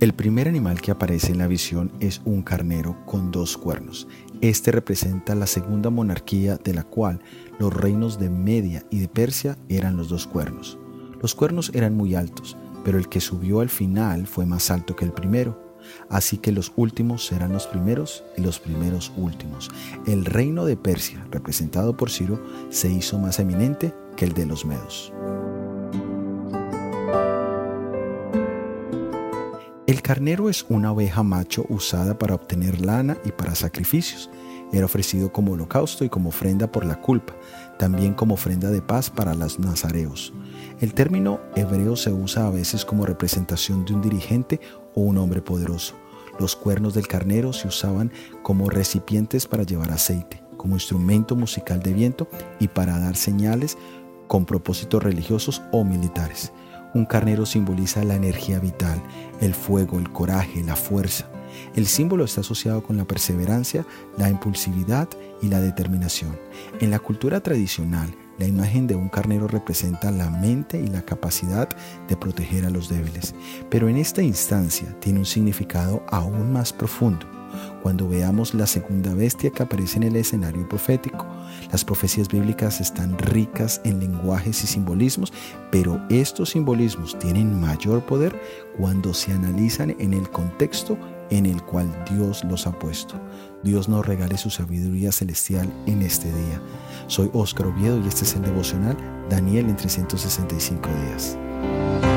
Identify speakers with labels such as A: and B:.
A: El primer animal que aparece en la visión es un carnero con dos cuernos. Este representa la segunda monarquía de la cual los reinos de Media y de Persia eran los dos cuernos. Los cuernos eran muy altos, pero el que subió al final fue más alto que el primero. Así que los últimos serán los primeros y los primeros últimos. El reino de Persia, representado por Ciro, se hizo más eminente que el de los medos. El carnero es una oveja macho usada para obtener lana y para sacrificios. Era ofrecido como holocausto y como ofrenda por la culpa, también como ofrenda de paz para los nazareos. El término hebreo se usa a veces como representación de un dirigente o un hombre poderoso. Los cuernos del carnero se usaban como recipientes para llevar aceite, como instrumento musical de viento y para dar señales con propósitos religiosos o militares. Un carnero simboliza la energía vital, el fuego, el coraje, la fuerza. El símbolo está asociado con la perseverancia, la impulsividad y la determinación. En la cultura tradicional, la imagen de un carnero representa la mente y la capacidad de proteger a los débiles, pero en esta instancia tiene un significado aún más profundo cuando veamos la segunda bestia que aparece en el escenario profético. Las profecías bíblicas están ricas en lenguajes y simbolismos, pero estos simbolismos tienen mayor poder cuando se analizan en el contexto en el cual Dios los ha puesto. Dios nos regale su sabiduría celestial en este día. Soy Óscar Oviedo y este es el devocional Daniel en 365 días.